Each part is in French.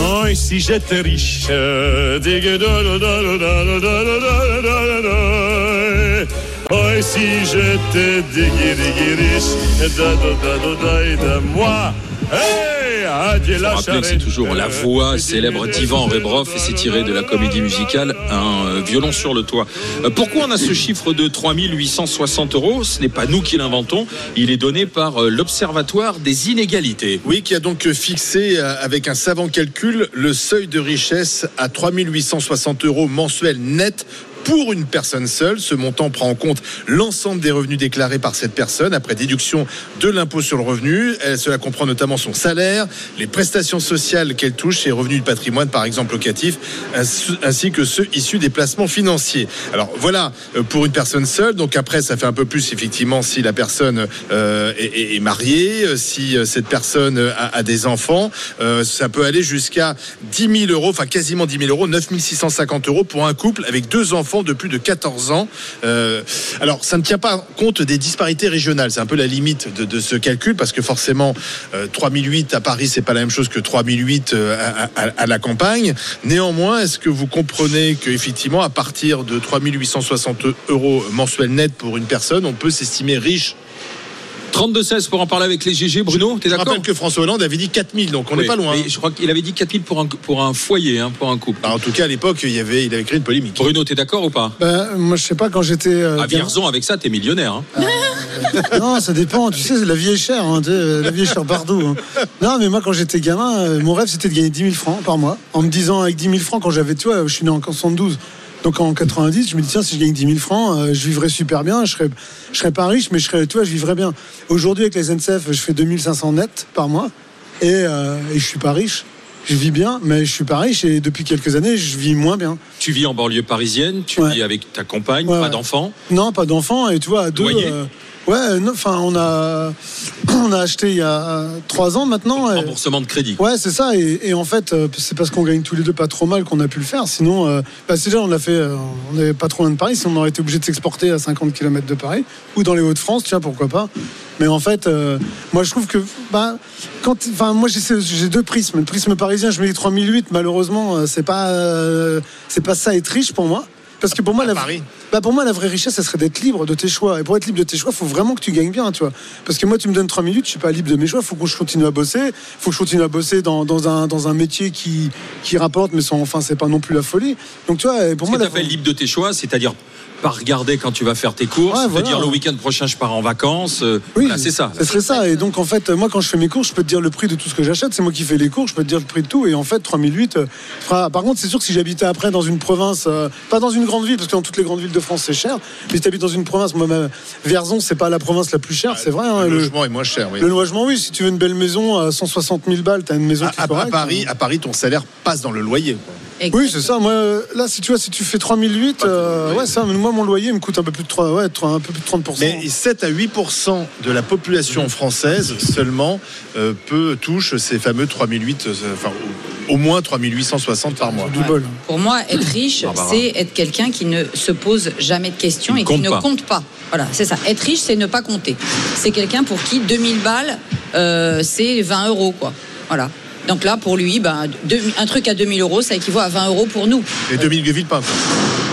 Oh, et si j'étais riche, Oh, et si j'étais de moi. C'est toujours la voix célèbre d'Ivan Rebrov et c'est tiré de la comédie musicale Un euh, violon sur le toit. Euh, Pourquoi on a ce chiffre de 3860 euros? Ce n'est pas nous qui l'inventons, il est donné par euh, l'Observatoire des inégalités. Oui, qui a donc fixé euh, avec un savant calcul le seuil de richesse à 3860 euros mensuels net pour une personne seule. Ce montant prend en compte l'ensemble des revenus déclarés par cette personne après déduction de l'impôt sur le revenu. Cela comprend notamment son salaire, les prestations sociales qu'elle touche, ses revenus de patrimoine par exemple locatif, ainsi que ceux issus des placements financiers. Alors voilà euh, pour une personne seule. Donc après, ça fait un peu plus effectivement si la personne euh, est, mariée, euh, si cette personne a, des enfants. Ça peut aller jusqu'à 10 000 euros, enfin quasiment 10 000 euros, 9 650 euros pour un couple avec deux enfants de plus de 14 ans. Euh, alors, ça ne tient pas compte des disparités régionales. C'est un peu la limite de, ce calcul parce que forcément, euh, 3008 à Paris, c'est pas la même chose que 3008 euh, à, à- la campagne. Néanmoins, est-ce que vous comprenez qu'effectivement, à partir de 3860 euros mensuels net pour une personne, on peut s'estimer riche 32-16 pour en parler avec les GG. Bruno, t'es Je d'accord rappelle que François Hollande avait dit 4000, donc on n'est Oui, pas loin. mais je crois qu'il avait dit 4000 pour un, pour un foyer, hein, pour un couple. Bah, en tout cas, à l'époque, il, y avait, il avait créé une polémique. Bruno, t'es d'accord ou pas? Ben, moi, je sais pas, quand j'étais. euh, À gamin- Vierzon, avec ça, t'es millionnaire. hein. Non, ça dépend. Tu sais, la vie est chère. hein, la vie est chère partout. hein. Non, mais moi, quand j'étais gamin, euh, mon rêve, c'était de gagner 10 000 francs par mois. En me disant, avec 10 000 francs, quand j'avais, tu vois, je suis né en 72. Donc en 90, je me dis, tiens, si je gagne 10 000 francs, euh, je vivrais super bien. Je serais, je serais pas riche, mais je serais, tu vois, je vivrais bien. Aujourd'hui, avec les SNCF, je fais 2500 net par mois. Et, euh, et je suis pas riche. Je vis bien, mais je suis pas riche. Et depuis quelques années, je vis moins bien. Tu vis en banlieue parisienne, tu Ouais. vis avec ta compagne, Ouais, pas ouais. d'enfants? Non, pas d'enfants. Et tu vois, à deux. Euh, ouais, enfin, on a, on a acheté il y a trois ans maintenant. et- Remboursement de crédit. Ouais, c'est ça. Et, et en fait, euh, c'est parce qu'on gagne tous les deux pas trop mal qu'on a pu le faire. Sinon, euh, bah, c'est déjà, on l'a fait, euh, on n'est pas trop loin de Paris. Sinon, on aurait été obligé de s'exporter à 50 km de Paris ou dans les Hauts-de-France, tiens, pourquoi pas. Mais en fait, euh, moi, je trouve que, bah, quand, enfin, moi, j'ai deux prismes. Le prisme parisien, je mets les 3008. Malheureusement, euh, c'est pas, euh, c'est pas ça être riche pour moi. Parce que pour moi, À la, Paris. bah pour moi, la vraie richesse, ça serait d'être libre de tes choix. Et pour être libre de tes choix, il faut vraiment que tu gagnes bien, tu vois. Parce que moi, tu me donnes 3 minutes, je suis pas libre de mes choix. Il faut que je continue à bosser. Il faut que je continue à bosser dans, dans, un, dans un métier qui, qui rapporte, mais sans, enfin, c'est pas non plus la folie. Donc, tu vois, et pour Ce que moi, tu la- libre de tes choix, c'est-à-dire pas regarder quand tu vas faire tes courses, Ouais, te voilà. dire le week-end prochain je pars en vacances. euh, Oui, voilà, c'est ça. Ce serait ça. Et donc, en fait, moi, quand je fais mes courses, je peux te dire le prix de tout ce que j'achète. C'est moi qui fais les cours, je peux te dire le prix de tout. Et en fait, 3008, euh, fera- par contre, c'est sûr que si j'habitais après dans une province, euh, pas dans une grande ville, parce que dans toutes les grandes villes de France, c'est cher. Mais si tu habites dans une province, moi, ma- Vierzon, c'est pas la province la plus chère, c'est vrai. hein, le le, logement est moins cher, oui. le logement, oui. Si tu veux une belle maison à 160 000 balles, t'as une maison À, qui est à- à. Paris, à Paris, ton salaire passe dans le loyer. quoi. Oui, c'est ça. Moi, là, si tu vois, si tu fais 3008, euh, ouais, ça, moi, mon loyer me coûte un peu plus de 3, ouais, un peu plus de 30%. Mais 7 à 8% de la population française seulement euh, peut touche ces fameux 3008, euh, enfin au, au moins 3860 par mois. Pour moi, être riche, Barbara. c'est être quelqu'un qui ne se pose jamais de questions et qui ne compte pas. Voilà, c'est ça. Être riche, c'est ne pas compter. C'est quelqu'un pour qui 2000 balles, euh, c'est 20 euros, quoi. Voilà. Donc là, pour lui, ben, deux- un truc à 2000 euros, ça équivaut à 20 euros pour nous. Et Dominique de Villepin.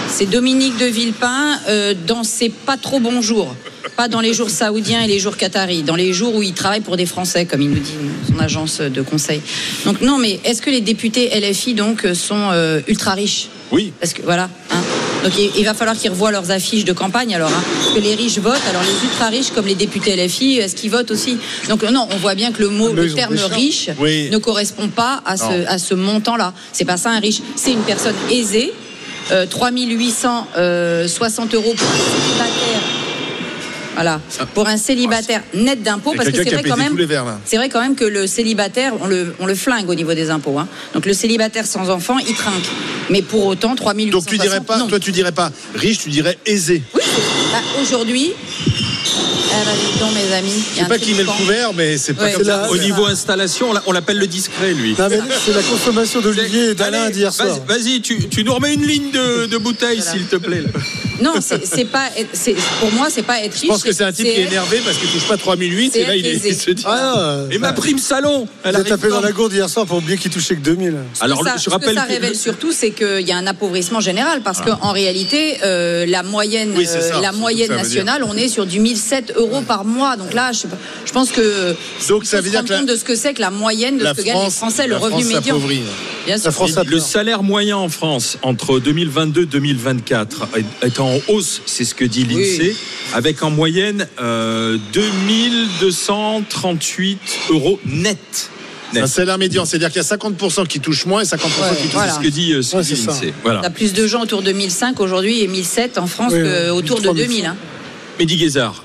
C'est Dominique de Villepin euh, dans ses pas trop bons jours. Pas dans les jours saoudiens et les jours qataris, dans les jours où il travaille pour des Français, comme il nous dit son agence de conseil. Donc non, mais est-ce que les députés LFI donc sont euh, ultra riches? Oui. Parce que voilà. hein. Donc il, il va falloir qu'ils revoient leurs affiches de campagne alors. hein. Parce que les riches votent, alors les ultra riches comme les députés LFI, est-ce qu'ils votent aussi? Donc euh, non, on voit bien que le mot, Ah, le terme riche Oui. ne correspond pas à ce, à ce montant-là. C'est pas ça un riche. C'est une personne aisée. Euh, 3860 euros pour un célibataire. Voilà. Pour un célibataire net d'impôts, parce que c'est vrai quand même. verres. C'est vrai quand même que le célibataire, on le, on le flingue au niveau des impôts. hein. Donc le célibataire sans enfant, il trinque. Mais pour autant, 3860 Donc tu dirais pas, non. toi tu dirais pas riche, tu dirais aisé. Oui, bah, aujourd'hui, Donc, mes amis. Je sais pas qui met le couvert, mais c'est pas Ouais. comme ça. la- Au niveau installation, on l'a- on l'appelle le discret, lui. C'est la consommation d'Olivier et d'Alain d'hier vas-y- soir. Vas-y, tu, tu nous remets une ligne de, de bouteilles, Voilà. s'il te plaît. là. Non, c'est pas. Pour moi, c'est pas être riche. Je pense que c'est un type qui est énervé parce qu'il touche pas 3008 c'est et là il, est- il se dit. Ah, Et ma prime salon elle a tapé dans la gourde hier soir pour oublier qu'il touchait que 2000. Alors, ça, je ce rappelle que ça que- révèle surtout, c'est qu'il y a un appauvrissement général parce qu'en réalité, euh, la moyenne, euh, la moyenne ce nationale, on est sur du 1007 euros par mois. Donc là, je, pense que Donc ça veut dire que la- compte de ce que c'est que la moyenne de La ce que gagnent les Français, le revenu médian. s'appauvrit. Bien sûr. La France a Le salaire moyen en France entre 2022-2024 est- est en hausse, c'est ce que dit l'INSEE, avec en moyenne euh, 2238 euros net. Un salaire médian, c'est-à-dire qu'il y a 50% qui touchent moins et 50% Ouais, qui touchent voilà. C'est ce que dit, euh, ce que Ouais, dit ça. Voilà. Il y a plus de gens autour de 1005 aujourd'hui et 1007 en France Oui, qu'autour de 3000. 2000. hein. Mehdi Guézard.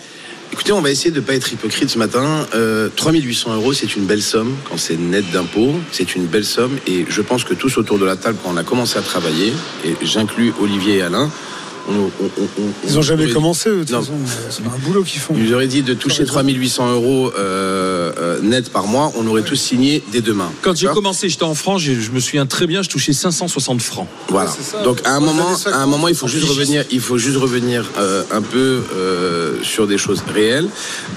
Écoutez, on va essayer de ne pas être hypocrite ce matin. Euh, 3800 euros, c'est une belle somme quand c'est net d'impôts. C'est une belle somme et je pense que tous autour de la table, quand on a commencé à travailler, et j'inclus Olivier et Alain, on, on- Ils n'ont jamais aurait- commencé, eux, de toute Non. façon. C'est un boulot qu'ils font. Il nous aurait dit de toucher raison. 3800 euros euh, euh, net par mois, on aurait tous signé dès demain. Quand j'ai commencé, j'étais en France, j'ai- je me souviens très bien, je touchais 560 francs. Voilà. c'est ça. Donc à un moment, à un moment, il faut juste revenir, il faut juste revenir euh, un peu euh, sur des choses réelles.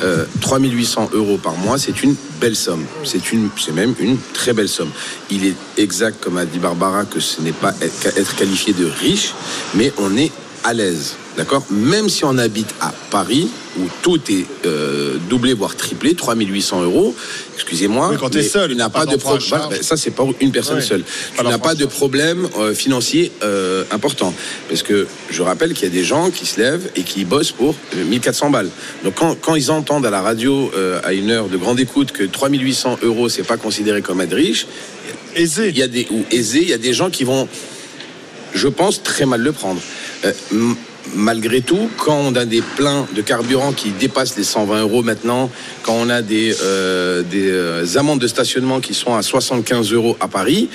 Euh, 3800 euros par mois, c'est une belle somme. C'est une, c'est même une très belle somme. Il est exact, comme a dit Barbara, que ce n'est pas être, être qualifié de riche, mais on est à l'aise. D'accord? Même si on habite à Paris, où tout est euh, doublé, voire triplé, 3800 euros, excusez-moi. Oui, quand t'es mais seul, tu n'as pas pas de problème. charge. ça, c'est pas une personne seule. Tu n'as pas de problème euh, financier euh, important. Parce que je rappelle qu'il y a des gens qui se lèvent et qui bossent pour euh, 1400 balles. Donc quand, quand ils entendent à la radio à une heure de grande écoute que 3800 euros, c'est pas considéré comme être riche, Aisé. il y a des ou aisés, il y a des gens qui vont, je pense, très mal le prendre. Euh, malgré tout, quand on a des pleins de carburant qui dépassent les 120 euros maintenant, quand on a des, euh, des euh, amendes de stationnement qui sont à 75 euros à Paris.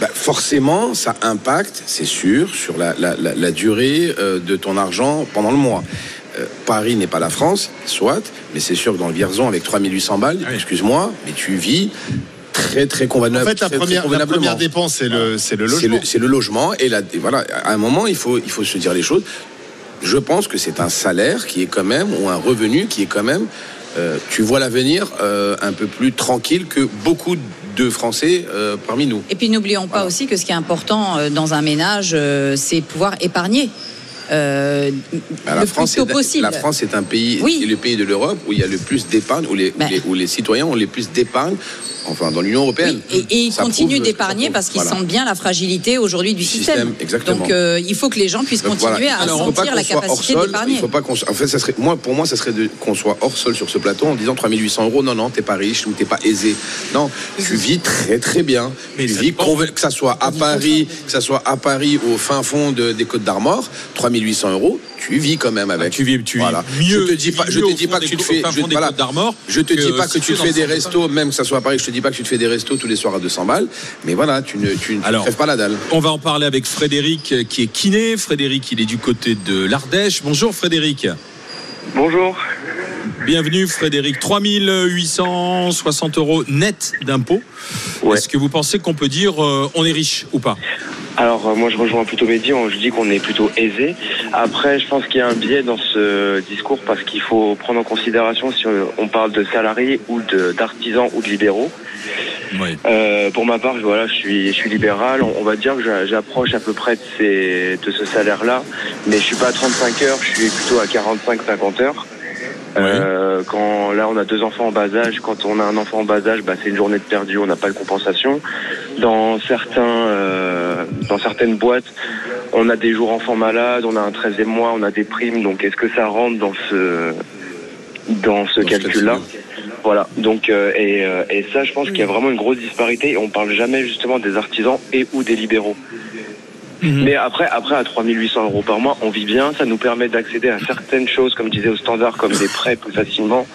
bah, forcément, ça impacte, c'est sûr, sur la, la- la- la durée euh, de ton argent pendant le mois. Euh, Paris n'est pas la France, soit, mais c'est sûr que dans le Vierzon, avec 3800 balles, Oui. excuse-moi, mais tu vis très, très En convenable. fait, la très, très première, la convenablement. première dépense, c'est le, c'est le C'est logement. le, c'est le logement. Et, là, et voilà, à un moment, il faut, il faut se dire les choses. Je pense que c'est un salaire qui est quand même, ou un revenu qui est quand même, euh, tu vois l'avenir euh, un peu plus tranquille que beaucoup de Français euh, parmi nous. Et puis n'oublions pas aussi que ce qui est important euh, dans un ménage, euh, c'est pouvoir épargner. Euh, Bah, le la, plus France tôt possible. la France est un pays, Oui. est le pays de l'Europe où il y a le plus d'épargne, où les, où Ben. les- où les citoyens ont le plus d'épargne, enfin dans l'Union européenne. Oui, et, et ils continuent d'épargner parce qu'ils Voilà. sentent bien la fragilité aujourd'hui du système. système, exactement. Donc euh, il faut que les gens puissent Donc, continuer voilà. à Alors, sentir la capacité d'épargner. Il faut pas qu'on soit- En fait, ça serait moi pour moi, ça serait de- qu'on soit hors sol sur ce plateau en disant 3800 euros. Non, non, t'es pas riche ou t'es pas aisé. Non, tu vis très très bien. Mais tu vis que ça soit à Paris, que ça soit à Paris au fin fond de- des Côtes d'Armor, 3800 euros, tu vis quand même avec. Ah, tu vis, tu vis mieux. Je te dis pas, je te dis que tu te fais, je, des voilà. Je te dis pas que tu fais restos, même que ça soit à Paris, je te dis pas que tu te fais des restos tous les soirs à 200 balles, mais voilà, tu ne, tu ne Alors, crèves pas la dalle. On va en parler avec Frédéric euh, qui est kiné. Frédéric, il est du côté de l'Ardèche. Bonjour Frédéric. Bonjour. Bienvenue Frédéric. 3860 euros net d'impôts. Ouais. Est-ce que vous pensez qu'on peut dire euh, on est riche ou pas? Alors euh, moi je rejoins plutôt Mehdi, on- je dis qu'on est plutôt aisé. Après je pense qu'il y a un biais dans ce discours parce qu'il faut prendre en considération si on- parle de salariés ou de- d'artisans ou de libéraux. Oui. Euh, pour ma part, je- voilà, je suis, je suis libéral. On, on va dire que j'a- j'approche à peu près de, ces, de ce salaire-là, mais je suis pas à 35 heures, je suis plutôt à 45-50 heures. Euh, quand là on a deux enfants en bas âge, quand on a un enfant en bas âge, bah, c'est une journée de perdu, on n'a pas de compensation. Dans certains, euh, dans certaines boîtes, on a des jours enfants malades, on a un 13e mois, on a des primes. Donc est-ce que ça rentre dans ce dans ce calcul-là Voilà. Donc euh, et, euh, et ça, je pense qu'il y a vraiment une grosse disparité. Et on parle jamais justement des artisans et ou des libéraux. Mhm. Mais après, après, à 3800 euros par mois, on vit bien. Ça nous permet d'accéder à certaines choses, comme je disais, au standard, comme des prêts plus facilement.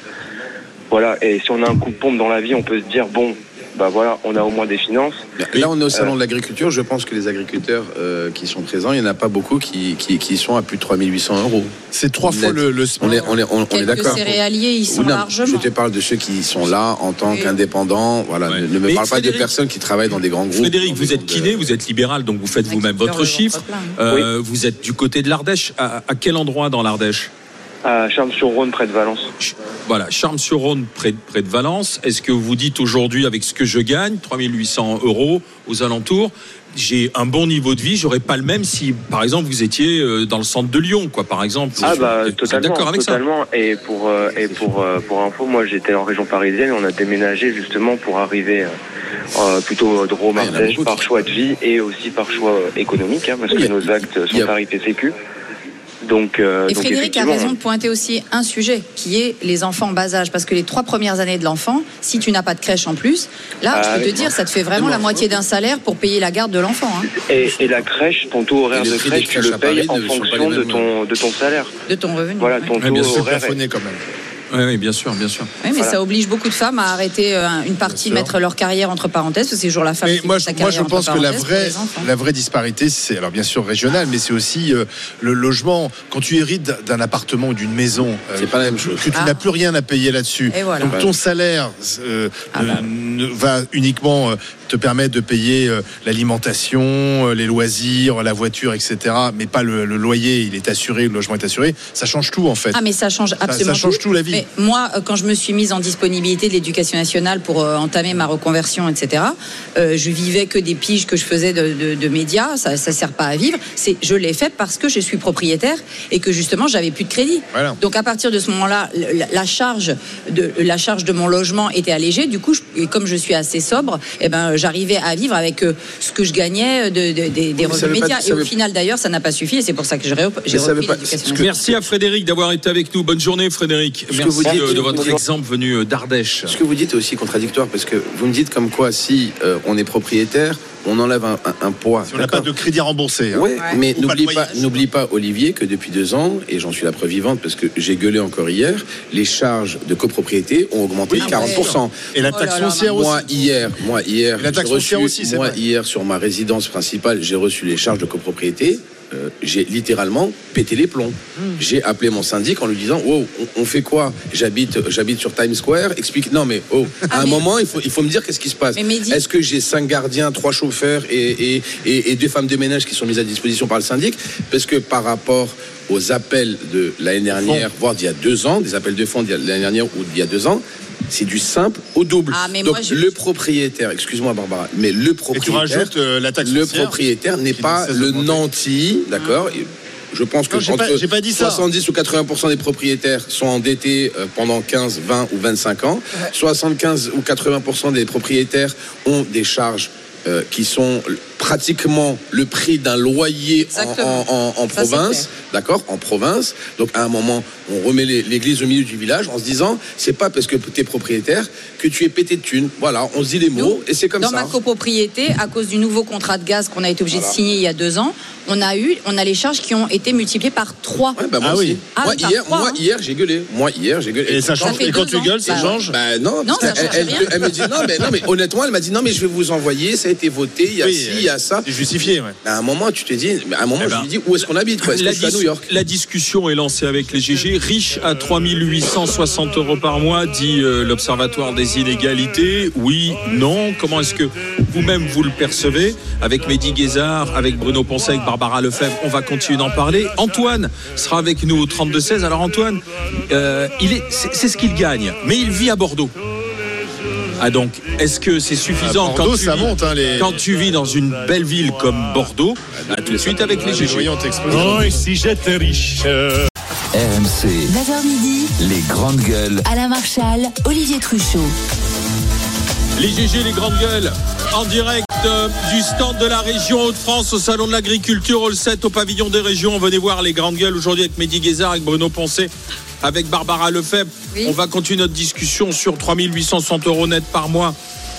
Voilà. Et si on a un coup de pompe dans la vie, on peut se dire, bon, bah voilà, on a au moins des finances. Là, on est au Euh. salon de l'agriculture. Je pense que les agriculteurs euh, qui sont présents, il n'y en a pas beaucoup qui, qui, qui sont à plus de 3800 euros. C'est trois fois le, le On est, on est, on, on est Quelques d'accord. céréaliers, ils sont non, largement. Je te parle de ceux qui sont là en tant qu'indépendants. Voilà, Ouais. ne, ne me Mais parle pas de personnes qui travaillent dans des grands groupes. Frédéric, vous êtes kiné, de- vous êtes libéral, donc vous faites vous-même votre chiffre. Euh, Vous êtes du côté de l'Ardèche. À, à quel endroit dans l'Ardèche? À Charles-sur-Rhône, près de Valence. Voilà, Charmes-sur-Rhône, près, près de Valence. Est-ce que vous dites aujourd'hui, avec ce que je gagne, 3800 euros aux alentours, j'ai un bon niveau de vie, j'aurais pas le même si, par exemple, vous étiez euh, dans le centre de Lyon, quoi, par exemple. Ah bah totalement, D'accord avec ça totalement. Et pour euh, et pour euh, pour info, moi j'étais en région parisienne, on a déménagé justement pour arriver euh, plutôt de Rome Ah, par choix de vie et aussi par choix économique, hein, parce que nos actes sont tarifés sécu. Donc, euh, Et donc Frédéric a raison de pointer aussi un sujet qui est les enfants en bas âge. Parce que les trois premières années de l'enfant, si tu n'as pas de crèche en plus, là, Ah, je peux te oui. dire, ça te fait vraiment la moitié d'un salaire pour payer la garde de l'enfant. hein, Et, et la crèche, ton taux horaire de crèche, tu le payes en fonction de ton de ton salaire. de ton revenu. Voilà, ouais. ton Ouais, taux sûr, horaire. plafonné quand même. Oui, oui, bien sûr, bien sûr. Oui, mais Voilà. ça oblige beaucoup de femmes à arrêter euh, une partie, mettre leur carrière entre parenthèses, parce que c'est toujours la femme Mais qui moi, je, sa moi, carrière je entre pense que la vraie, la vraie disparité, c'est alors bien sûr régional, mais c'est aussi euh, le logement. Quand tu hérites d'un- d'un appartement ou d'une maison, euh, C'est pas la même chose. que tu Ah. n'as plus rien à payer là-dessus. Et voilà. Donc ton salaire euh, Ah bah. Ne va uniquement euh, te permettre de payer euh, l'alimentation, euh, les loisirs, la voiture, etc. Mais pas le, le loyer, il est assuré, le logement est assuré. Ça change tout en fait. Ah mais ça change absolument ça change tout, la vie. Mais moi, quand je me suis mise en disponibilité de l'éducation nationale pour entamer ma reconversion, etc., euh, je vivais que des piges que je faisais de, de- de médias. Ça, ça sert pas à vivre. C'est, je l'ai fait parce que je suis propriétaire et que justement j'avais plus de crédit. Voilà. Donc à partir de ce moment-là, la, la charge de la charge de mon logement était allégée. Du coup, je- et comme je suis assez sobre, eh ben j'arrivais à vivre avec euh, ce que je gagnais de, de- des- revenus pas- médias. et au veut- final, d'ailleurs, ça n'a pas suffi. Et c'est pour ça que j'ai, repris l'éducation que-. Merci à Frédéric d'avoir été avec nous. Bonne journée, Frédéric. Merci vous dites- de, de votre Bonjour. exemple venu euh, d'Ardèche. Ce que vous dites est aussi contradictoire parce que vous me dites comme quoi si euh, on est propriétaire, on enlève un, un- un poids. Si on n'a pas de crédit à rembourser. hein. Ouais, mais n'oublie pas, voyage. n'oublie pas, Olivier, que depuis deux ans, et j'en suis la preuve vivante parce que j'ai gueulé encore hier, les charges de copropriété ont augmenté Oui, de 40%. Et la Oh taxe là aussi. Moi hier, moi hier, La taxe j'ai reçu- foncière aussi, c'est moi vrai. hier sur ma résidence principale, j'ai reçu les charges de copropriété. Euh, j'ai littéralement pété les plombs. Hmm. J'ai appelé mon syndic en lui disant wow, on, on fait quoi? J'habite, j'habite sur Times Square. Explique. Non mais oh, à Ah, un mais- moment il faut, il faut me dire qu'est-ce qui se passe. Est-ce que j'ai cinq gardiens, trois chauffeurs et, et, et, et deux femmes de ménage qui sont mises à disposition par le syndic? Parce que par rapport aux appels de l'année dernière, voire d'il y a deux ans, des appels de fonds d'il y a- de l'année dernière ou d'il y a deux ans, c'est du simple au double. Ah, mais Donc moi, je- le propriétaire, excuse-moi Barbara, mais le Et tu propriétaire, rajoutes euh, la taxe le propriétaire n'est pas le d'augmenter. nanti, d'accord Et Je pense que Non, j'ai pas- entre j'ai pas dit ça. 70 ou 80% des propriétaires sont endettés euh, pendant 15, 20 ou 25 ans. 75 ou 80% des propriétaires ont des charges euh, qui sont pratiquement le prix d'un loyer en, Exactement. en- en- en Ça, c'est province, d'accord, en province. Donc à un moment, on remet l'église au milieu du village en se disant, c'est pas parce que tu es propriétaire que tu es pété de thunes. Voilà, on se dit les mots Nous, et c'est comme dans ça. ma copropriété, à cause du nouveau contrat de gaz qu'on a été obligé Voilà. de signer il y a deux ans, on a eu, on a les charges qui ont été multipliées par trois. Ouais, bah, moi Ah aussi. oui. Ah, moi, hier, trois, moi, hein. hier, j'ai gueulé. Moi, hier, j'ai gueulé. Et ça change. Et quand tu gueules, ça Bah, change. Bah non, Non, ça elle, rien. elle me dit non mais, non, mais honnêtement, elle m'a dit non, mais je vais vous envoyer, ça a été voté, il y a Oui, ci, il y a ça. C'est justifié, ouais. À un moment, tu te dis, mais à un moment, Eh je ben, me dis, où est-ce qu'on habite quoi? Est-ce que La, je suis à dis- New York? la discussion est lancée avec les GG. Riche à 3860 euros par mois, dit euh, l'Observatoire des inégalités. Oui, non. Comment est-ce que vous-même vous le percevez? Avec Mehdi Guézard, avec Bruno Poncet, avec Barbara Lefebvre, on va continuer d'en parler. Antoine sera avec nous au 32-16. Alors Antoine, euh, il est, c'est, c'est ce qu'il gagne, mais il vit à Bordeaux. Ah donc, est-ce que c'est suffisant À Bordeaux, quand tu ça vis- monte, hein, les- quand tu vis dans une belle ville comme Bordeaux? À tout de suite avec les GG. Oh, et si j'étais riche RMC, 9h midi, les grandes gueules. Alain Marchal, Olivier Truchot. Les GG, les grandes gueules, en direct euh, du stand de la région Hauts-de-France au Salon de l'Agriculture, Hall 7 au pavillon des régions. Venez voir les grandes gueules aujourd'hui avec Mehdi Guézard, avec Bruno Poncet, avec Barbara Lefebvre. Oui. On va continuer notre discussion sur 3860 euros net par mois.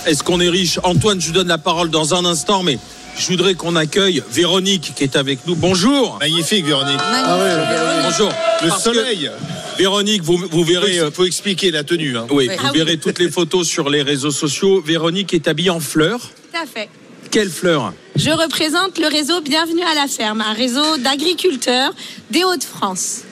Est-ce qu'on est riche? Antoine, je vous donne la parole dans un instant, mais je voudrais qu'on accueille Véronique qui est avec nous. Bonjour. Magnifique, Véronique. Magnifique. Bonjour. Le Parce que soleil. Véronique, vous, vous verrez. euh, Il faut expliquer la tenue. hein. Oui, Oui. vous Ah oui. verrez toutes les photos sur les réseaux sociaux. Véronique est habillée en fleurs. Tout à fait. Quelle fleur? Je représente le réseau Bienvenue à la ferme, un réseau d'agriculteurs des Hauts-de-France.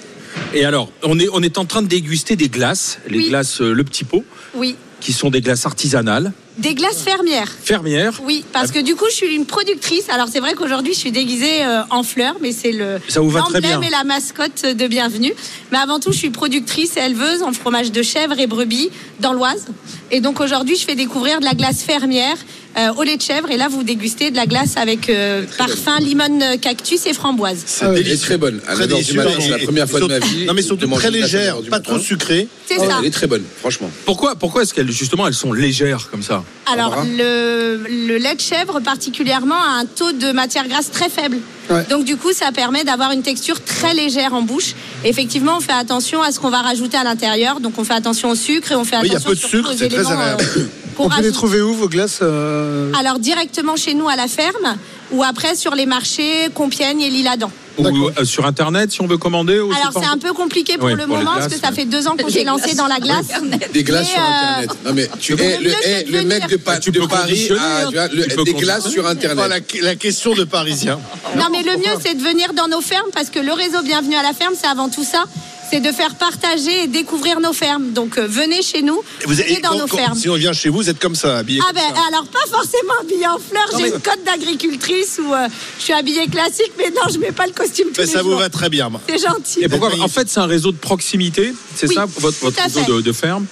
Et alors, on est, on est en train de déguster des glaces, les Oui. glaces euh, Le Petit Pot, Oui. qui sont des glaces artisanales, Des glaces fermières. fermières. Oui, parce que du coup, je suis une productrice. Alors, c'est vrai qu'aujourd'hui, je suis déguisée euh, en fleurs, mais c'est le Ça vous va très l'emblème bien. et la mascotte de Bienvenue. Mais avant tout, je suis productrice et éleveuse en fromage de chèvre et brebis dans l'Oise. Et donc, aujourd'hui, je fais découvrir de la glace fermière euh, au lait de chèvre. Et là, vous dégustez de la glace avec euh, parfum limone euh, cactus et framboise. C'est Ah oui. Elle est délicieux. très bonne. À Très 9h du délicieux. matin, c'est la première fois de ma vie. Non, mais surtout très légère, 9h du pas trop sucré. C'est Ouais, ça. Elle est très bonne, franchement. Pourquoi, pourquoi est-ce qu'elles, justement, elles sont légères comme ça Alors, le, le lait de chèvre, particulièrement, a un taux de matière grasse très faible. Ouais. Donc, du coup, ça permet d'avoir une texture très légère en bouche. Effectivement, on fait attention à ce qu'on va rajouter à l'intérieur. Donc, on fait attention au sucre et on fait Oui, il y a attention peu de sucre, aux c'est très agréable. euh, On peut les trouver où vos glaces euh, Alors, directement chez nous à la ferme ou après sur les marchés Compiègne et Lille-Adam. Ou euh, sur Internet, si on veut commander ou Alors, c'est un peu compliqué pour le pour moment parce que ça fait deux ans qu'on s'est lancé dans la glace. Des glaces sur euh, Internet. Non, mais tu le es le, mec de, venir. Pa- Tu de peux Paris, conditionner, ah, hein. tu vois, le- Tu peux des glaces sur Internet. la, la question de Parisien. Non, mais le mieux, c'est de venir dans nos fermes parce que le réseau Bienvenue à la ferme, c'est avant tout ça. C'est de faire partager et découvrir nos fermes. Donc, euh, venez chez nous, Vous venez êtes- dans quand- nos quand- fermes. Si on vient chez vous, vous êtes comme ça, habillé. Ah ben ça. alors pas forcément habillée en fleurs, j'ai une cote d'agricultrice où euh, je suis habillée classique, mais non je mets pas le costume tous Mais les ça vous jours. va très bien. moi. C'est gentil. Et pourquoi magnifique. En fait, c'est un réseau de proximité, c'est Oui, ça, votre, votre réseau de, de ferme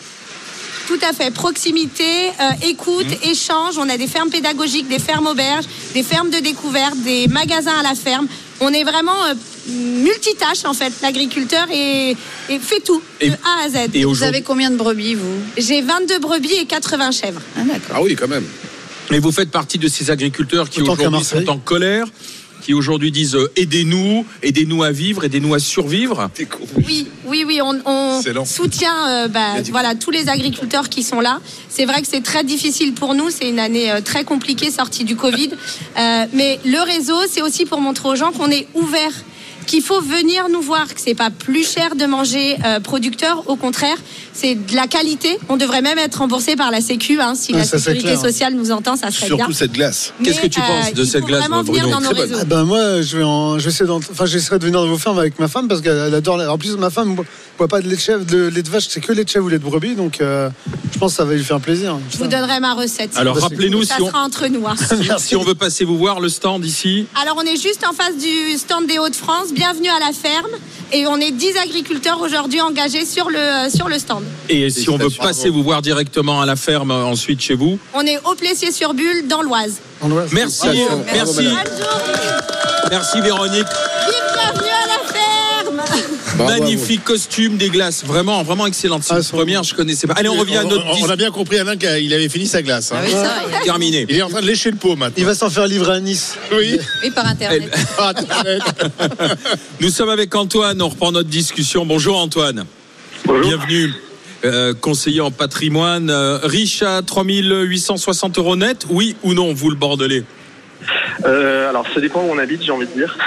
Tout à fait. Proximité, euh, écoute, Mmh. échange. On a des fermes pédagogiques, des fermes auberges, des fermes de découverte, des magasins à la ferme. On est vraiment euh, multitâche en fait. L'agriculteur et, et fait tout Et- de A à Z. Et Vous avez combien de brebis, vous? J'ai 22 brebis et 80 chèvres. Ah, d'accord. Ah oui, quand même. et vous faites partie de ces agriculteurs qui aujourd'hui sont en colère, qui aujourd'hui disent euh, aidez-nous, aidez-nous à vivre, aidez-nous à survivre. Oui, oui, oui, on, soutient euh, bah, voilà, tous les agriculteurs qui sont là. C'est vrai que c'est très difficile pour nous, c'est une année euh, très compliquée sortie du Covid. Euh, mais le réseau, c'est aussi pour montrer aux gens qu'on est ouvert qu'il faut venir nous voir, que c'est pas plus cher de manger euh, producteur, au contraire, c'est de la qualité. On devrait même être remboursé par la Sécu, hein, si Ouais, la sécurité sociale nous entend, ça serait bien. Surtout cette glace. Qu'est-ce que tu penses de cette glace, venir Bruno dans nos. Ah ben moi, je vais, en, je vais essayer d'en- enfin, j'essaierai de venir dans vos fermes avec ma femme parce qu'elle adore. la- En plus, ma femme boit pas de lait de chèvre, de lait de vache, c'est que lait de chèvre ou lait de brebis, donc euh, je pense que ça va lui faire plaisir. Je vous donnerai ma recette. Alors rappelez-nous si on, sera entre nous. hein. si on veut passer vous voir le stand ici. Alors, on est juste en face du stand des Hauts-de-France. Bienvenue à la ferme. Et on est 10 agriculteurs aujourd'hui engagés sur le, sur le stand. Et si on veut passer vous voir directement à la ferme euh, ensuite chez vous. On est au Plessier-sur-Bulle, dans l'Oise. Merci, merci, Bonjour. merci Véronique. Bienvenue à la ferme. Bravo à vous. Magnifique costume des glaces, vraiment, vraiment excellente. C'est Ah, première, je connaissais pas. Allez, on revient à notre on, on a bien compris Alain qu'il avait fini sa glace. hein. Ah oui, ça, il terminé. Est en train de lécher le pot maintenant. Il va s'en faire livrer à Nice. Oui. oui, par Internet. Internet. Nous sommes avec Antoine, on reprend notre discussion. Bonjour Antoine. Bienvenue. Euh, conseiller en patrimoine, euh, riche à 3860 euros net, oui ou non, vous le Bordelais Euh, alors, ça dépend où on habite, j'ai envie de dire.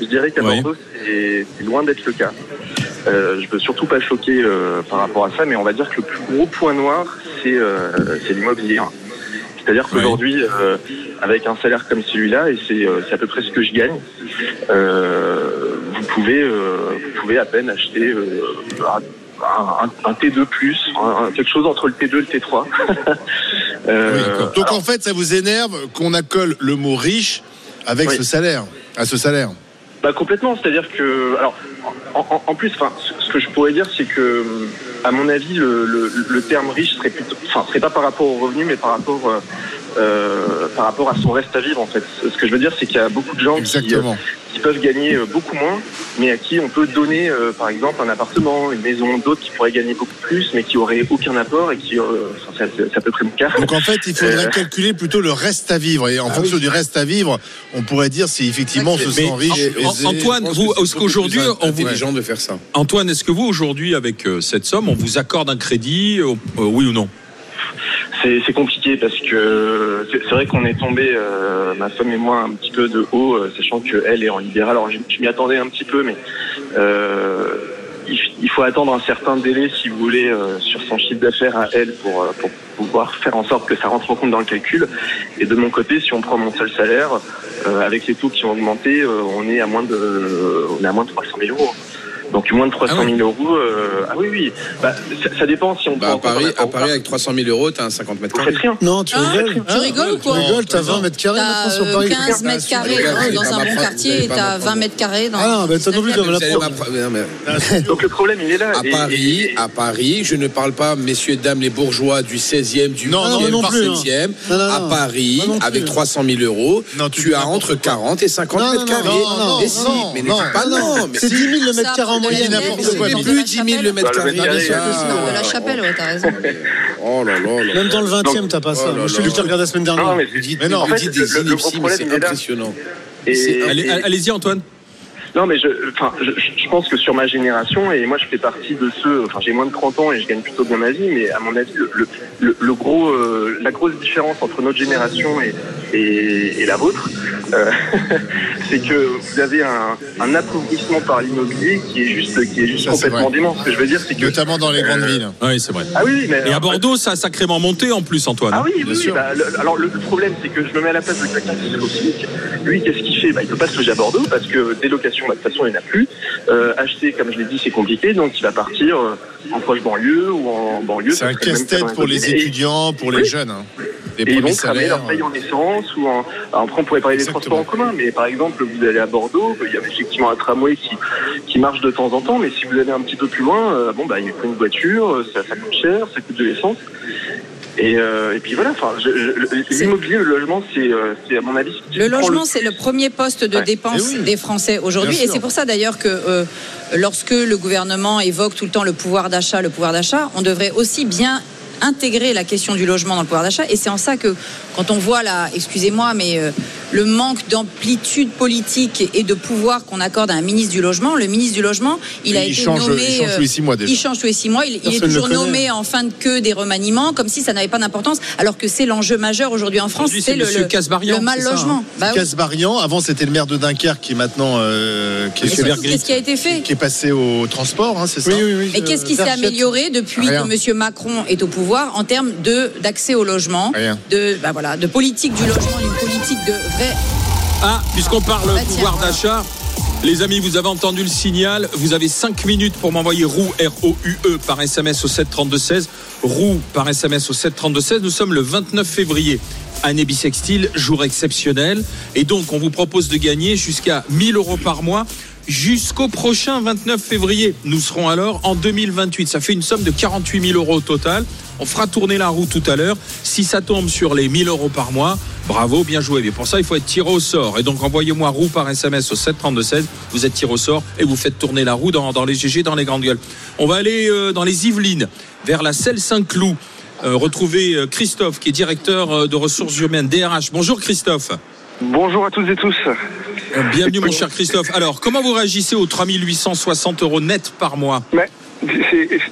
je dirais qu'à Oui. C'est loin d'être le cas. Euh, je veux surtout pas choquer euh, par rapport à ça, mais on va dire que le plus gros point noir, c'est euh, l'immobilier. C'est-à-dire qu'aujourd'hui, euh, avec un salaire comme celui-là, et c'est euh, à peu près ce que je gagne, euh, vous pouvez vous pouvez à peine acheter un, un- un T2+, un- un- quelque chose entre le T2 et le T3. Euh, Oui, d'accord. Donc en fait, ça vous énerve qu'on accole le mot riche avec Oui. ce salaire, à ce salaire? Bah complètement, c'est-à-dire que alors en, en- en plus, enfin, ce que je pourrais dire, c'est que à mon avis, le, le- le terme riche serait plutôt, enfin, serait pas par rapport au revenu, mais par rapport euh, euh, par rapport à son reste à vivre en fait. Ce que je veux dire, c'est qu'il y a beaucoup de gens qui, qui peuvent gagner euh, beaucoup moins, mais à qui on peut donner, euh, par exemple, un appartement, une maison, d'autres qui pourraient gagner beaucoup plus, mais qui auraient aucun apport et qui, euh, enfin, c'est c'est à peu près mon cas. Donc en fait, il faudrait Euh. calculer plutôt le reste à vivre. Et en Ah fonction du reste à vivre, on pourrait dire si effectivement on se sent riche. en-. Antoine, vous, est-ce qu'aujourd'hui, on vous, intelligent de faire ça. Antoine, est-ce que vous aujourd'hui, avec euh, cette somme, on vous accorde un crédit, euh, euh, oui ou non? C'est compliqué parce que c'est vrai qu'on est tombé, euh, ma femme et moi, un petit peu de haut, euh, sachant qu'elle est en libéral. Alors je, m'y attendais un petit peu, mais euh, il, faut attendre un certain délai, si vous voulez, euh, sur son chiffre d'affaires à elle pour, euh, pour pouvoir faire en sorte que ça rentre en compte dans le calcul. Et de mon côté, si on prend mon seul salaire, euh, avec les taux qui ont augmenté, on est à moins de, on est à moins de 300 000 euros. Donc moins de 300 000 euros. euh, ah oui, oui. Bah, ça, ça dépend si on Bah, prend à Paris, à Paris, avec 300 000 euros, t'as un 50 mètres carrés. rien. Non, tu Ah, rigoles tu rigoles ou quoi Tu rigoles, t'as 20 mètres carrés maintenant sur euh, Paris. 15 mètres carrés Regarde, dans un bon quartier et t'as m'apprendre. 20 mètres carrés dans. Ah non, bah, t'as non plus dans de mais- Donc le problème, il est là. À Et- Paris, à Paris, je ne parle pas, messieurs, dames, les bourgeois du 16e, du Non, non, 8e, non du plus, hein. 7e. Non, non, À non. Paris, avec 300 000 euros, Non, tu as entre 40 et 50 Non, mètres non, carrés. non, non, mais non, si, non, mais non, pas Ah non. mais C'est si. 10 000 le Ça, mètre carré moyenne. N'importe c'est quoi, plus 10 000 le mètre le carré. Non, de la chapelle, ouais, t'as raison. Oh là là là. Même dans le 20e, t'as pas ça. Oh là Moi, je suis regarde la semaine Non, dernière. mais, Vous dites, mais non, en vous fait, dites le, des le- le inepties, mais problème, c'est impressionnant. Allez-y, Antoine. Non, mais je, enfin, je, je pense que sur ma génération, et moi je fais partie de ceux, enfin j'ai moins de 30 ans et je gagne plutôt bien ma vie, mais à mon avis, le, le, le- gros, euh, la grosse différence entre notre génération et, et, et la vôtre, euh, c'est que vous avez un, un appauvrissement par l'immobilier qui est juste, qui est juste Ça, complètement vrai. dément. Ce que je veux dire, c'est que. Notamment dans les grandes Euh, villes. Oui, c'est vrai. Ah oui, mais. Et à Bordeaux, ça a sacrément monté en plus, Antoine. Ah oui, Bien oui, sûr. bah, le- alors le problème c'est que je me mets à la place de quelqu'un qui est. Lui, qu'est-ce qu'il bah, Il peut pas se loger à Bordeaux parce que des locations, bah, de toute façon, il n'y en a plus. Euh, acheter, comme je l'ai dit, c'est compliqué, donc il va partir euh, en proche banlieue ou en banlieue. C'est un casse-tête pour les étudiants, pour les Oui. jeunes. hein. Les Et ils vont salaires. leur paye en essence ou en. alors, après, on pourrait parler des transports en commun, mais par exemple, vous allez à Bordeaux, il y a effectivement un tramway qui, qui marche de temps en temps, mais si vous allez un petit peu plus loin, euh, bon, bah, il faut une voiture, euh, ça, ça coûte cher, ça coûte de l'essence. Et, euh, et puis voilà, enfin, l'immobilier, le logement, c'est, euh, à mon avis. Le logement, c'est le premier poste de Ouais. dépense Eh oui. des Français aujourd'hui. Et c'est pour ça d'ailleurs que euh, lorsque le gouvernement évoque tout le temps le pouvoir d'achat, le pouvoir d'achat, on devrait aussi bien intégrer la question du logement dans le pouvoir d'achat. Et c'est en ça que quand on voit là, excusez-moi, mais euh, le manque d'amplitude politique et de pouvoir qu'on accorde à un ministre du logement, le ministre du logement, il a Il été change- nommé. il change euh, tous les six mois déjà. Il change tous les six mois. Il, il est toujours nommé en fin de queue des remaniements, comme si ça n'avait pas d'importance, alors que c'est l'enjeu majeur aujourd'hui en France, c'est le, mal ça, logement. hein. Bah oui. Casbarian, avant c'était le maire de Dunkerque qui est maintenant euh, qui, est. Qu'est-ce qui a été fait qui est passé au transport, hein, c'est ça Oui, oui, oui. Et qu'est-ce qui s'est amélioré depuis Rien. que M. Macron est au pouvoir en termes de d'accès au logement, Rien. de bah voilà, de politique du logement, d'une politique de vrai. Ah, puisqu'on parle Bah, tiens, pouvoir voilà. d'achat, les amis, vous avez entendu le signal. Vous avez 5 minutes pour m'envoyer roue, R-O-U-E, par SMS au 732-16. Roue par SMS au 732-16. Nous sommes le 29 février. Année bissextile, jour exceptionnel. Et donc, on vous propose de gagner jusqu'à 1000 euros par mois jusqu'au prochain 29 février. Nous serons alors en 2028. Ça fait une somme de 48 000 euros au total. On fera tourner la roue tout à l'heure. Si ça tombe sur les 1000 euros par mois, bravo, bien joué. Mais pour ça, il faut être tiré au sort. Et donc, envoyez-moi roue par SMS au 732-16. Vous êtes tiré au sort et vous faites tourner la roue dans, les GG, dans les grandes gueules. On va aller euh, dans les Yvelines, vers la Selle Saint-Cloud. Euh, retrouver euh, Christophe, qui est directeur euh, de ressources humaines, DRH. Bonjour Christophe. Bonjour à toutes et tous. Bienvenue mon cher Christophe. Alors, comment vous réagissez aux 3860 euros net par mois Mais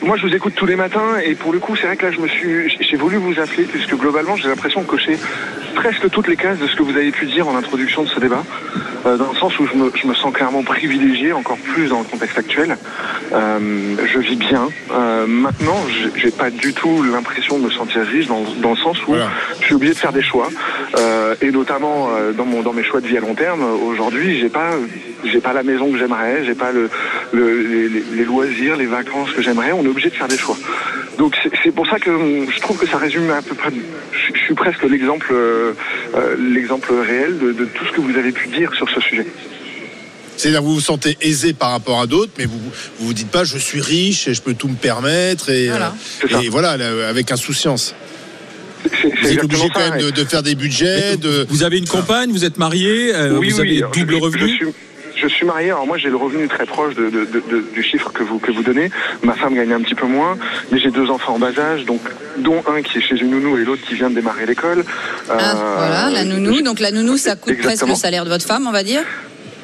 moi, je vous écoute tous les matins et pour le coup, c'est vrai que là, je me suis, j'ai voulu vous appeler puisque globalement, j'ai l'impression de cocher presque toutes les cases de ce que vous avez pu dire en introduction de ce débat, euh, dans le sens où je me, je me sens clairement privilégié, encore plus dans le contexte actuel. Euh, je vis bien. Euh, maintenant, j'ai- pas du tout l'impression de me sentir riche dans, dans le sens où Voilà. je suis obligé de faire des choix, euh, et notamment euh, dans mon dans mes choix de vie à long terme. Aujourd'hui, j'ai pas j'ai pas la maison que j'aimerais, j'ai pas le, le- les- les loisirs, les vacances que j'aimerais. On est obligé de faire des choix. Donc c'est- pour ça que hum, je trouve que ça résume à peu près. Je, je suis presque l'exemple euh, euh, l'exemple réel de, de tout ce que vous avez pu dire sur ce sujet. C'est-à-dire vous vous sentez aisé par rapport à d'autres, mais vous vous vous dites pas je suis riche et je peux tout me permettre et Voilà. euh, C'est ça. et voilà là, avec insouciance. C'est c'est Vous êtes obligé quand même de, de faire des budgets, de Vous avez une compagne, vous êtes marié, euh, Oui, vous oui, avez double je- je revenu? suis- Je suis marié, alors moi j'ai le revenu très proche de, de- de- de- du chiffre que vous, que vous donnez. Ma femme gagne un petit peu moins, mais j'ai deux enfants en bas âge, donc dont un qui est chez une nounou et l'autre qui vient de démarrer l'école. Ah, Euh, voilà, la nounou. Donc la nounou, ça coûte presque le salaire de votre femme, on va dire.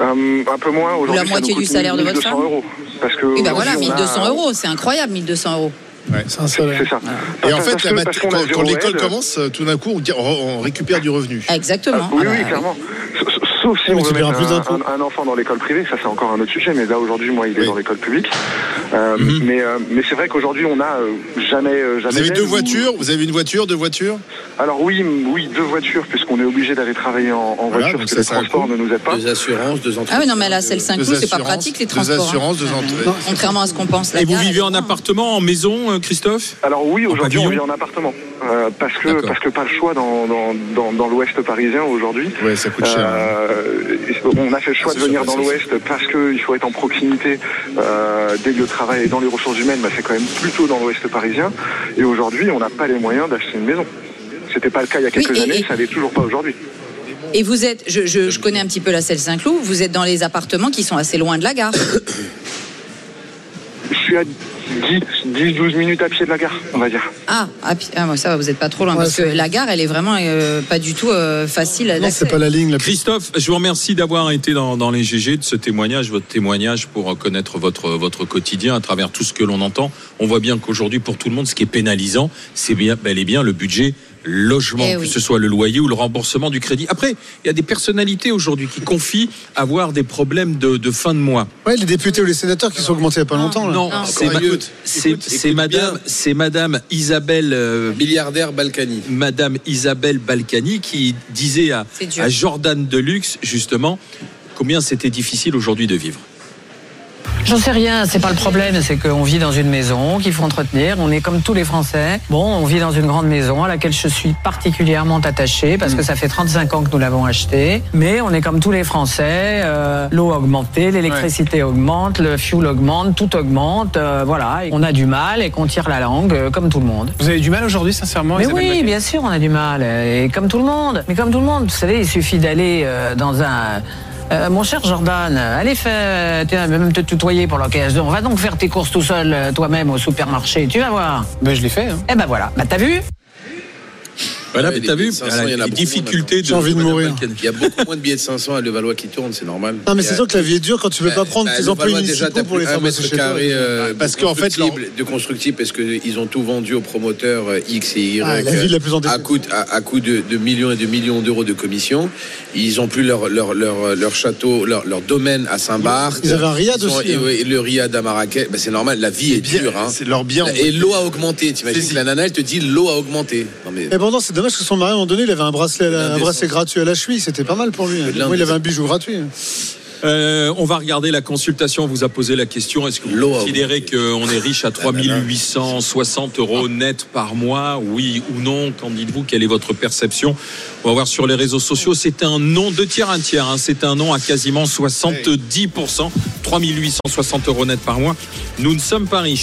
Euh, un peu moins aujourd'hui. la ça moitié du salaire de votre 1200 femme euros. Parce que Et ben voilà, aujourd'hui, on a- 1200 euros, c'est incroyable, 1200 euros. C'est un salaire. C'est ça. et en fait parce la que- quand, l'école commence, euh, tout d'un coup on, dit- on- on récupère du revenu. Exactement. Oui, Ah oui, bah, clairement. Sauf si on veut mettre plus un, un- un enfant dans l'école privée, ça c'est encore un autre sujet, mais là aujourd'hui, moi, il est Oui. dans l'école publique. Euh, Mais, euh, mais c'est vrai qu'aujourd'hui, on a euh, jamais, jamais. Vous avez deux ou- voitures? Vous avez une voiture, deux voitures? Alors oui, oui, deux voitures, puisqu'on est obligé d'aller travailler en, en Voilà, voiture parce que les transports ne nous aident pas. Deux assurances, deux Ah oui, non, mais là, c'est le 5 Deux clous, c'est pas pratique les deux transports. hein. assurances, deux entrées. Contrairement à ce qu'on pense. la Et vous vivez en appartement, en maison, Christophe? Alors oui, aujourd'hui, on vit en appartement. Euh, parce que parce que pas le choix dans, dans, dans, dans l'ouest parisien aujourd'hui. Ouais, ça coûte cher. Euh, on a fait le choix Ah, de venir sûr, dans l'ouest parce qu'il faut être en proximité euh, des lieux de travail et dans les ressources humaines, bah, c'est quand même plutôt dans l'ouest parisien. Et aujourd'hui, on n'a pas les moyens d'acheter une maison. C'était pas le cas il y a quelques Oui, et- années, et- ça l'est toujours pas aujourd'hui. Et vous êtes, je, je, je connais un petit peu la selle Saint-Cloud, vous êtes dans les appartements qui sont assez loin de la gare. Je suis à 10-12 minutes à pied de la gare, on va dire. Ah, ah, puis- ah, moi, ça va, vous n'êtes pas trop loin. Ouais, parce que la gare, elle est vraiment euh, pas du tout euh, facile Non, d'accès. c'est pas la ligne la. Christophe, je vous remercie d'avoir été dans, dans les GG, de ce témoignage, votre témoignage pour connaître votre, votre quotidien à travers tout ce que l'on entend. On voit bien qu'aujourd'hui, pour tout le monde, ce qui est pénalisant, c'est bien, bel et bien le budget logement, Eh que oui. ce soit le loyer ou le remboursement du crédit. Après, il y a des personnalités aujourd'hui qui confient avoir des problèmes de, de fin de mois. Ouais, les députés ou les sénateurs qui sont augmentés il n'y a pas longtemps. Là. Non, Non. c'est ma- madame, bien. c'est madame Isabelle euh, Milliardaire Balkany. Madame Isabelle Balkany qui disait à, à Jordan Deluxe justement combien c'était difficile aujourd'hui de vivre. J'en sais rien, c'est pas le problème, c'est qu'on vit dans une maison qu'il faut entretenir, on est comme tous les Français. Bon, on vit dans une grande maison à laquelle je suis particulièrement attaché parce que ça fait 35 ans que nous l'avons acheté, mais on est comme tous les Français, euh, l'eau a augmenté, l'électricité augmente, le fuel augmente, tout augmente, euh, voilà, on a du mal et qu'on tire la langue euh, comme tout le monde. Vous avez du mal aujourd'hui, sincèrement Mais Isabelle oui, bien sûr, on a du mal. Et comme tout le monde. Mais comme tout le monde, vous savez, il suffit d'aller dans un. Euh, mon cher Jordan, allez faire, tiens, même te tutoyer pour l'occasion. Va donc faire tes courses tout seul, euh, toi-même, au supermarché. Tu vas voir. Ben, je l'ai fait. hein. Eh ben voilà. Bah t'as vu? Voilà, Ouais, t'as les vu 500, elle a il y en a les beaucoup difficultés de J'ai envie de mourir. Il y a beaucoup moins de billets de 500 à Levallois qui tournent, c'est normal. Non, mais c'est sûr que la vie est dure quand tu peux pas prendre Bah, tes déjà, municipaux pour les faire passer chez toi. euh, Parce qu'en fait, de constructible parce qu'ils ont tout vendu aux promoteurs euh, X et Y Ah, la ville la plus à coût, à, à coût de, de millions et de millions d'euros de commission. Ils ont plus leur, leur, leur, leur château, leur, leur domaine à Saint-Barth. Ils avaient un riad aussi, et, hein. le riad à Marrakech. Bah, c'est normal, la vie est dure. Hein. c'est leur bien. Et l'eau a augmenté. T'imagines que la nana, elle te dit l'eau a augmenté. Mais, pourtant, c'est dommage que son mari, à un moment donné, il avait un bracelet, la- un bracelet gratuit à la cheville. C'était pas mal pour lui. hein. Moi, il avait un bijou gratuit. Euh, on va regarder la consultation. On vous a posé la question. Est-ce que vous considérez qu'on est riche à 3860 euros net par mois? Oui ou non? Qu'en dites-vous? Quelle est votre perception? On va voir sur les réseaux sociaux. C'est un non, deux tiers, un tiers. hein. C'est un non à quasiment 70%. 3860 euros net par mois. Nous ne sommes pas riches.